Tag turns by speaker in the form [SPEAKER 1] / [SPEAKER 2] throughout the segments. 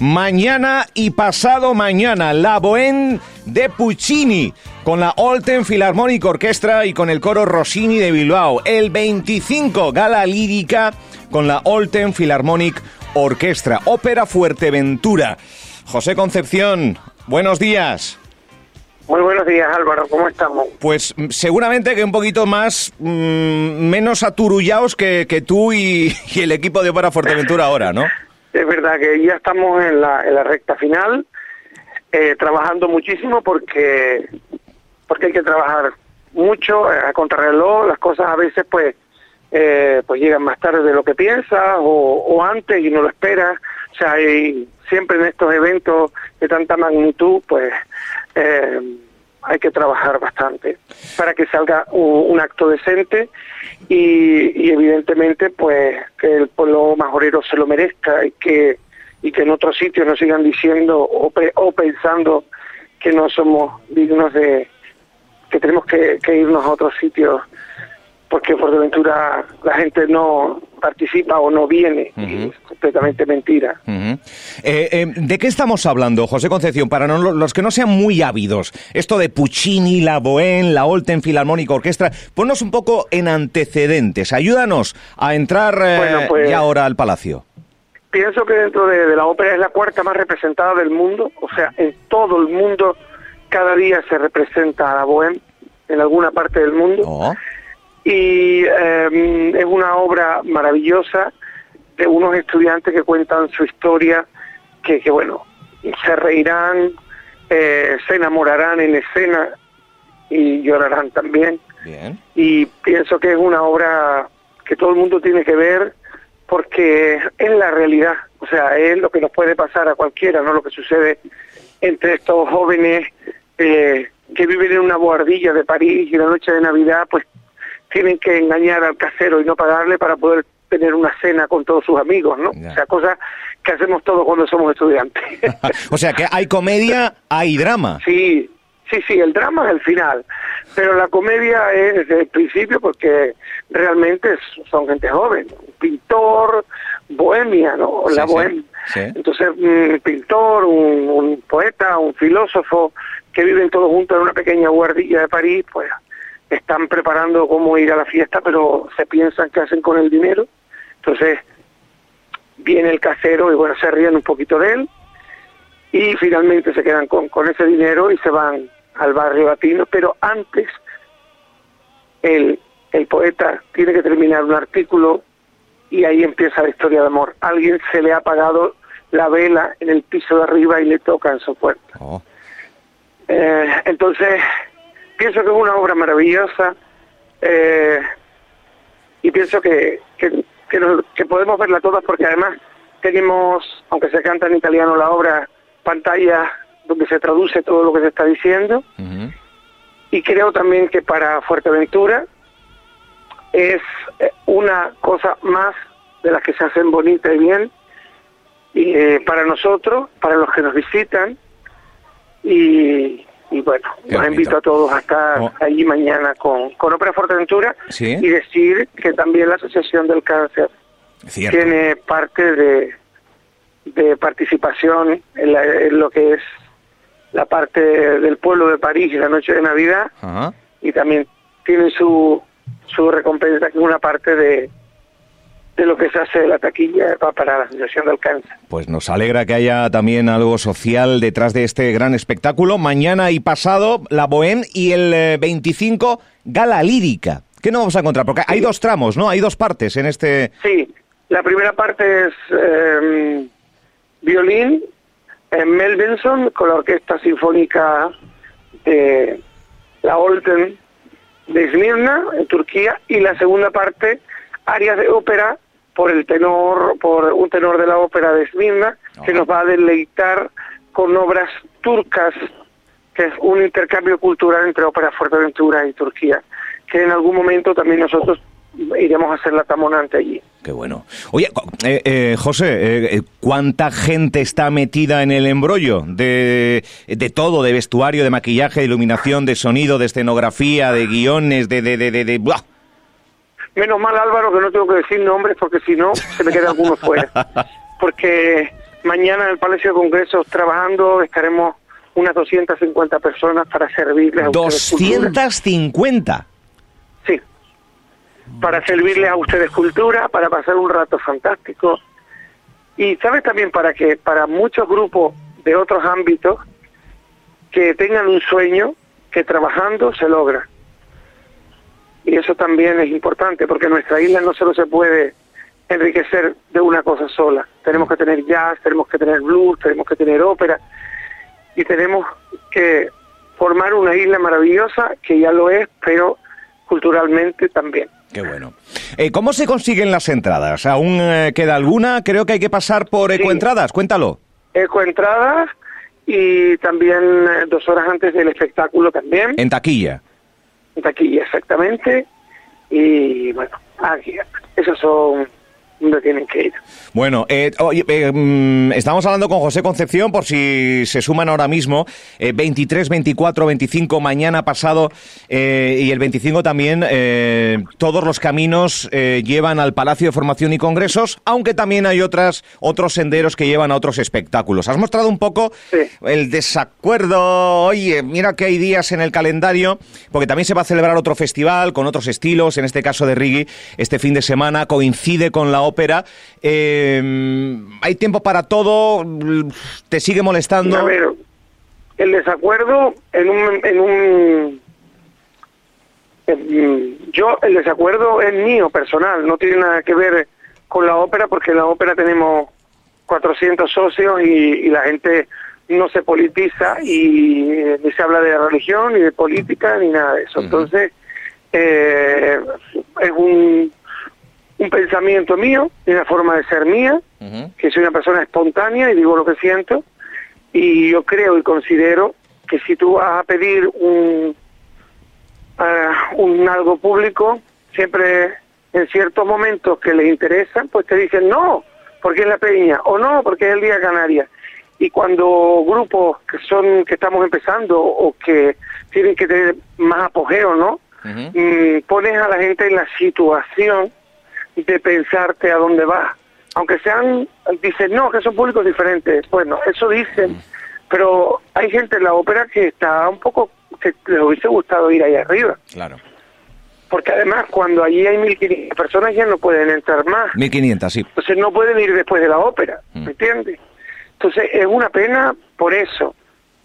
[SPEAKER 1] Mañana y pasado mañana, la Bohème de Puccini, con la Olten Philharmonic Orchestra y con el coro Rossini de Bilbao. El 25, gala lírica con la Olten Philharmonic Orchestra. Ópera Fuerteventura. José Concepción, buenos días.
[SPEAKER 2] Muy buenos días, Álvaro. ¿Cómo estamos?
[SPEAKER 1] Pues mm, seguramente que un poquito más, mm, menos aturullados que, que tú y, y, el equipo de Ópera Fuerteventura ahora, ¿no?
[SPEAKER 2] Es verdad que ya estamos en la, en la recta final, eh, trabajando muchísimo porque, porque hay que trabajar mucho eh, a contrarreloj. Las cosas a veces pues, eh, pues llegan más tarde de lo que piensas o, o antes y no lo esperas. O sea, hay, siempre en estos eventos de tanta magnitud, pues eh, hay que trabajar bastante para que salga un, un acto decente y, y, evidentemente pues que el pueblo majorero se lo merezca y que y que en otros sitios nos sigan diciendo o, pe o pensando que no somos dignos de que tenemos que, que irnos a otros sitios porque por Fuerteventura la gente no participa o no viene, uh -huh. es completamente mentira.
[SPEAKER 1] Uh -huh. eh, eh, ¿De qué estamos hablando, José Concepción? Para no, los que no sean muy ávidos, esto de Puccini, la Bohème, la Olten Philharmonic Orchestra, ponnos un poco en antecedentes, ayúdanos a entrar eh, bueno, pues, ya ahora al Palacio.
[SPEAKER 2] Pienso que dentro de, de la ópera es la cuarta más representada del mundo, o sea, en todo el mundo cada día se representa a la Bohème, en alguna parte del mundo. Oh y eh, es una obra maravillosa de unos estudiantes que cuentan su historia, que, que bueno, se reirán, eh, se enamorarán en escena y llorarán también.
[SPEAKER 1] Bien.
[SPEAKER 2] Y pienso que es una obra que todo el mundo tiene que ver porque es la realidad, o sea, es lo que nos puede pasar a cualquiera, no lo que sucede entre estos jóvenes eh, que viven en una boardilla de París y la noche de Navidad, pues tienen que engañar al casero y no pagarle para poder tener una cena con todos sus amigos, ¿no? O sea, cosas que hacemos todos cuando somos estudiantes.
[SPEAKER 1] o sea, que hay comedia, hay drama.
[SPEAKER 2] Sí, sí, sí, el drama es el final, pero la comedia es desde el principio porque realmente son gente joven, un pintor, bohemia, ¿no? La sí, bohemia. Sí. Entonces, un pintor, un, un poeta, un filósofo que viven todos juntos en una pequeña guardilla de París, pues están preparando cómo ir a la fiesta, pero se piensan qué hacen con el dinero. Entonces viene el casero y bueno, se ríen un poquito de él y finalmente se quedan con, con ese dinero y se van al barrio latino, pero antes el, el poeta tiene que terminar un artículo y ahí empieza la historia de amor. Alguien se le ha apagado la vela en el piso de arriba y le toca en su puerta. Oh. Eh, entonces pienso que es una obra maravillosa eh, y pienso que, que, que, nos, que, podemos verla todas porque además tenemos, aunque se canta en italiano la obra, pantalla donde se traduce todo lo que se está diciendo uh -huh. y creo también que para Fuerteventura es eh, una cosa más de las que se hacen bonita y bien y eh, para nosotros, para los que nos visitan y y bueno, Qué los bonito. invito a todos a estar oh. allí mañana con, con Ópera Fuerteventura ¿Sí? y decir que también la Asociación del Cáncer
[SPEAKER 1] Cierto.
[SPEAKER 2] tiene parte de, de participación en, la, en, lo que es la parte del pueblo de París y la noche de Navidad uh -huh. y también tiene su, su recompensa que es una parte de, de lo que se hace de la taquilla para la Asociación del Cáncer.
[SPEAKER 1] Pues nos alegra que haya también algo social detrás de este gran espectáculo. Mañana y pasado, la Bohème y el 25, Gala Lírica. ¿Qué nos vamos a encontrar? Porque hay dos tramos, ¿no? Hay dos partes en este...
[SPEAKER 2] Sí, la primera parte es eh, violín en Mel Benson con la Orquesta Sinfónica de la Olten de Esmirna, en Turquía, y la segunda parte, áreas de ópera por el tenor, por un tenor de la ópera de Esmirna, que nos va a deleitar con obras turcas, que es un intercambio cultural entre ópera Fuerteventura y Turquía, que en algún momento también nosotros iremos a hacer la tamonante allí.
[SPEAKER 1] Qué bueno. Oye, eh, eh, José, eh, ¿cuánta gente está metida en el embrollo de, de todo, de vestuario, de maquillaje, de iluminación, de sonido, de escenografía, de guiones, de... de, de, de, de ¡buah!
[SPEAKER 2] Menos mal, Álvaro, que no tengo que decir nombres porque si no se me queda alguno fuera. Porque mañana en el Palacio de Congresos trabajando, estaremos unas 250 personas para servirles a
[SPEAKER 1] ¿250?
[SPEAKER 2] Sí, para servirles a ustedes cultura, para pasar un rato fantástico. Y sabes también para que para muchos grupos de otros ámbitos que tengan un sueño que trabajando se logra. Y eso también es importante porque nuestra isla no solo se puede enriquecer de una cosa sola. Tenemos que tener jazz, tenemos que tener blues, tenemos que tener ópera y tenemos que formar una isla maravillosa que ya lo es, pero culturalmente también.
[SPEAKER 1] Qué bueno. Eh, ¿Cómo se consiguen las entradas? ¿Aún eh, queda alguna? Creo que hay que pasar por Ecoentradas. Cuéntalo.
[SPEAKER 2] Ecoentradas y también eh, dos horas antes del espectáculo también.
[SPEAKER 1] En taquilla.
[SPEAKER 2] Taquilla, exactamente. Y bueno, aquí, esos son donde tienen que ir.
[SPEAKER 1] Bueno, eh, eh mm, estamos hablando con José Concepción, por si se suman ahora mismo, 23, 24, 25, mañana pasado eh, y el 25 también, eh, todos los caminos llevan al Palacio de Formación y Congresos, aunque también hay otras otros senderos que llevan a otros espectáculos. Has mostrado un poco el desacuerdo, oye, mira que hay días en el calendario, porque también se va a celebrar otro festival con otros estilos, en este caso de Rigi, este fin de semana coincide con la ópera. Eh, hay tiempo para todo, te sigue molestando.
[SPEAKER 2] A ver, el desacuerdo en un, en un yo el desacuerdo es mío personal, no tiene nada que ver con la ópera porque en la ópera tenemos 400 socios y, la gente no se politiza y ni se habla de religión ni de política ni nada de eso. Entonces eh, es un un pensamiento mío, una forma de ser mía, que soy una persona espontánea y digo lo que siento, y yo creo y considero que si tú vas a pedir un, uh, un algo público, siempre en ciertos momentos que les interesan, pues te dicen no, porque es la peña, o no, porque es el Día Canaria. Y cuando grupos que son que estamos empezando o que tienen que tener más apogeo, ¿no? Mm, pones a la gente en la situación de pensarte a dónde va. Aunque sean, dicen, no, que son públicos diferentes. Bueno, eso dicen, pero hay gente en la ópera que está un poco, que les hubiese gustado ir ahí arriba.
[SPEAKER 1] Claro.
[SPEAKER 2] Porque además, cuando allí hay 1.500 personas, ya no pueden entrar más.
[SPEAKER 1] 1.500, sí.
[SPEAKER 2] Entonces no pueden ir después de la ópera, ¿me entiendes? Entonces es una pena por eso,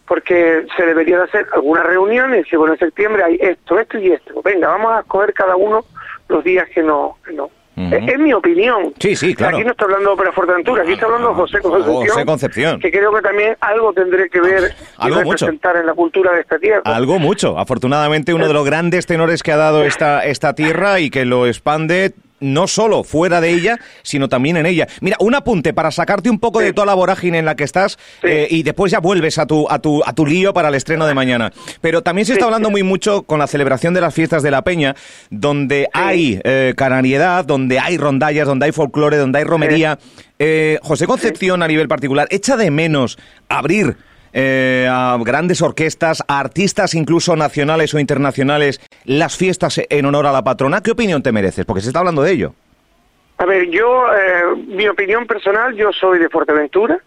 [SPEAKER 2] porque se debería de hacer algunas reuniones, y bueno, en septiembre hay esto, esto y esto. Venga, vamos a escoger cada uno los días que no, que no es, mi opinión.
[SPEAKER 1] Sí, sí, claro.
[SPEAKER 2] Aquí no está hablando Ópera Fuerteventura, aquí está hablando José Concepción.
[SPEAKER 1] José Concepción.
[SPEAKER 2] Que creo que también algo tendré que ver
[SPEAKER 1] algo
[SPEAKER 2] y representar en la cultura de esta tierra.
[SPEAKER 1] Algo mucho. Afortunadamente, uno de los grandes tenores que ha dado esta, esta tierra y que lo expande no solo fuera de ella, sino también en ella. Mira, un apunte para sacarte un poco de toda la vorágine en la que estás eh, y después ya vuelves a tu, a, tu, a tu lío para el estreno de mañana. Pero también se está hablando muy mucho con la celebración de las fiestas de la Peña, donde hay eh, canariedad, donde hay rondallas, donde hay folclore, donde hay romería. Eh, José Concepción, a nivel particular, echa de menos abrir eh, a grandes orquestas, a artistas incluso nacionales o internacionales, las fiestas en honor a la patrona. ¿Qué opinión te mereces? Porque se está hablando de ello.
[SPEAKER 2] A ver, yo, eh, mi opinión personal, yo soy de Fuerteventura.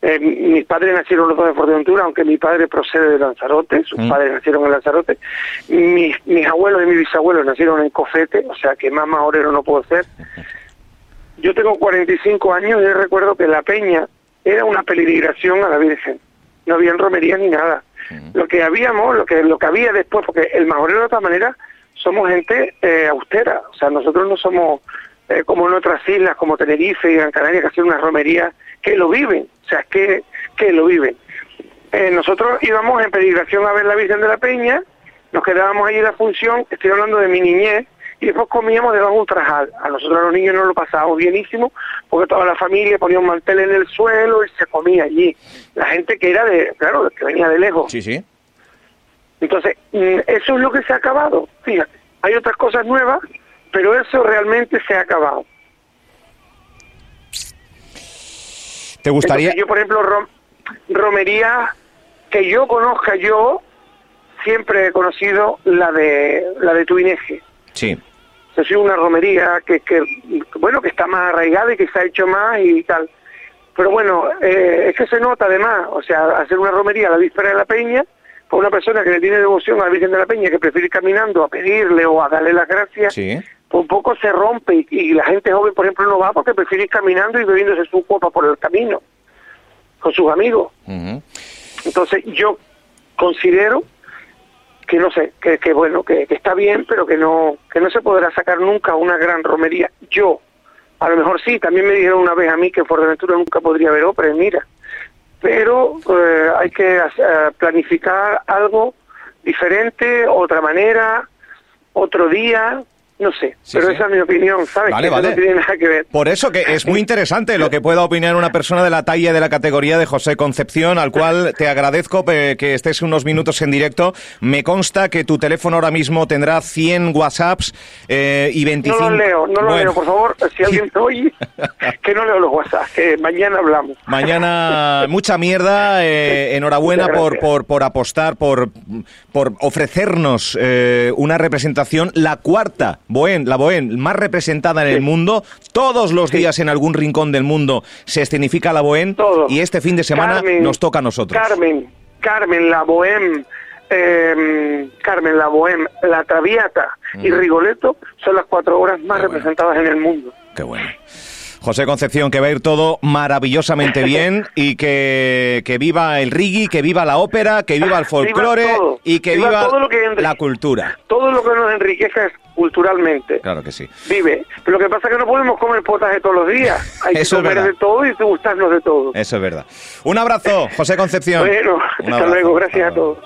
[SPEAKER 2] Eh, mis padres nacieron los dos de Fuerteventura, aunque mi padre procede de Lanzarote, sus mm. padres nacieron en Lanzarote. Mis, mis abuelos y mis bisabuelos nacieron en Cofete, o sea que más mahorero no puedo ser. Yo tengo 45 años y recuerdo que la peña era una peligración a la Virgen no había romería ni nada. Lo que habíamos, lo que lo que había después, porque el majorero de otra manera somos gente eh, austera, o sea, nosotros no somos eh, como en otras islas, como Tenerife y Gran Canaria, que hacen una romería, que lo viven, o sea, que, que lo viven. Eh, nosotros íbamos en peregrinación a ver la Virgen de la Peña, nos quedábamos ahí en la función, estoy hablando de mi niñez, y después comíamos debajo de un trajal. A nosotros los niños nos lo pasábamos bienísimo porque toda la familia ponía un mantel en el suelo y se comía allí. La gente que era de, claro, que venía de lejos.
[SPEAKER 1] Sí, sí.
[SPEAKER 2] Entonces, mm, eso es lo que se ha acabado. Fíjate, hay otras cosas nuevas, pero eso realmente se ha acabado.
[SPEAKER 1] ¿Te gustaría?
[SPEAKER 2] yo, por ejemplo, romería que yo conozca yo, siempre he conocido la de la de Tuineje.
[SPEAKER 1] Sí.
[SPEAKER 2] Ha sido una romería que, que, bueno, que está más arraigada y que se ha hecho más y tal. Pero bueno, eh, es que se nota además, o sea, hacer una romería a la víspera de la peña, por una persona que le tiene devoción a la Virgen de la Peña, que prefiere ir caminando a pedirle o a darle las gracias,
[SPEAKER 1] Sí.
[SPEAKER 2] pues un poco se rompe y, y la gente joven, por ejemplo, no va porque prefiere ir caminando y bebiéndose su copa por el camino con sus amigos.
[SPEAKER 1] Ujú.
[SPEAKER 2] Entonces yo considero que no sé, que, que bueno, que, que está bien, pero que no que no se podrá sacar nunca una gran romería. Yo, a lo mejor sí, también me dijeron una vez a mí que en Fuerteventura nunca podría haber ópera, mira, pero eh, hay que hacer- planificar algo diferente, otra manera, otro día, no sé,
[SPEAKER 1] Sí,
[SPEAKER 2] pero
[SPEAKER 1] sí.
[SPEAKER 2] esa es mi opinión, ¿sabes?
[SPEAKER 1] Vale,
[SPEAKER 2] que
[SPEAKER 1] vale.
[SPEAKER 2] no tiene nada que ver.
[SPEAKER 1] Por eso que es muy interesante lo que pueda opinar una persona de la talla y de la categoría de José Concepción, al cual te agradezco que estés unos minutos en directo. Me consta que tu teléfono ahora mismo tendrá 100 WhatsApps eh, y 25...
[SPEAKER 2] No lo leo, no lo
[SPEAKER 1] Bueno.
[SPEAKER 2] leo, por favor, si alguien me oye, que no leo los WhatsApp, que mañana hablamos.
[SPEAKER 1] Mañana mucha mierda. eh, enhorabuena por, por, por apostar, por, por ofrecernos eh, una representación, la cuarta Bohén, la Bohén más representada en el mundo. Todos los
[SPEAKER 2] Sí.
[SPEAKER 1] días en algún rincón del mundo se escenifica la Bohén
[SPEAKER 2] Todo.
[SPEAKER 1] y este fin de semana
[SPEAKER 2] Carmen,
[SPEAKER 1] nos toca a nosotros.
[SPEAKER 2] Carmen, Carmen, la Bohème, eh, Carmen, la Bohème, la Traviata y Rigoletto son las cuatro obras más
[SPEAKER 1] Qué bueno.
[SPEAKER 2] representadas en el mundo.
[SPEAKER 1] Qué bueno. José Concepción, que va a ir todo maravillosamente bien y que, que viva el reggae, que viva la ópera, que viva el folclore
[SPEAKER 2] todo,
[SPEAKER 1] y que
[SPEAKER 2] viva que enrique-
[SPEAKER 1] la cultura.
[SPEAKER 2] Todo lo que nos enriquezca culturalmente.
[SPEAKER 1] Claro que sí.
[SPEAKER 2] Vive. Pero lo que pasa es que no podemos comer potaje todos los días. Hay que
[SPEAKER 1] Eso es
[SPEAKER 2] comer de todo y gustarnos de todo.
[SPEAKER 1] Eso es verdad. Un abrazo, José Concepción.
[SPEAKER 2] Bueno,
[SPEAKER 1] Un
[SPEAKER 2] hasta luego. Gracias
[SPEAKER 1] Hasta
[SPEAKER 2] a todos.